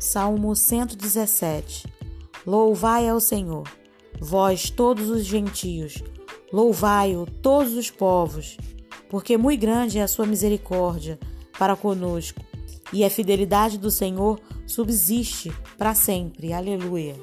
Salmo 117 Louvai ao Senhor, vós todos os gentios, louvai-o todos os povos, porque muito grande é a sua misericórdia para conosco, e a fidelidade do Senhor subsiste para sempre. Aleluia.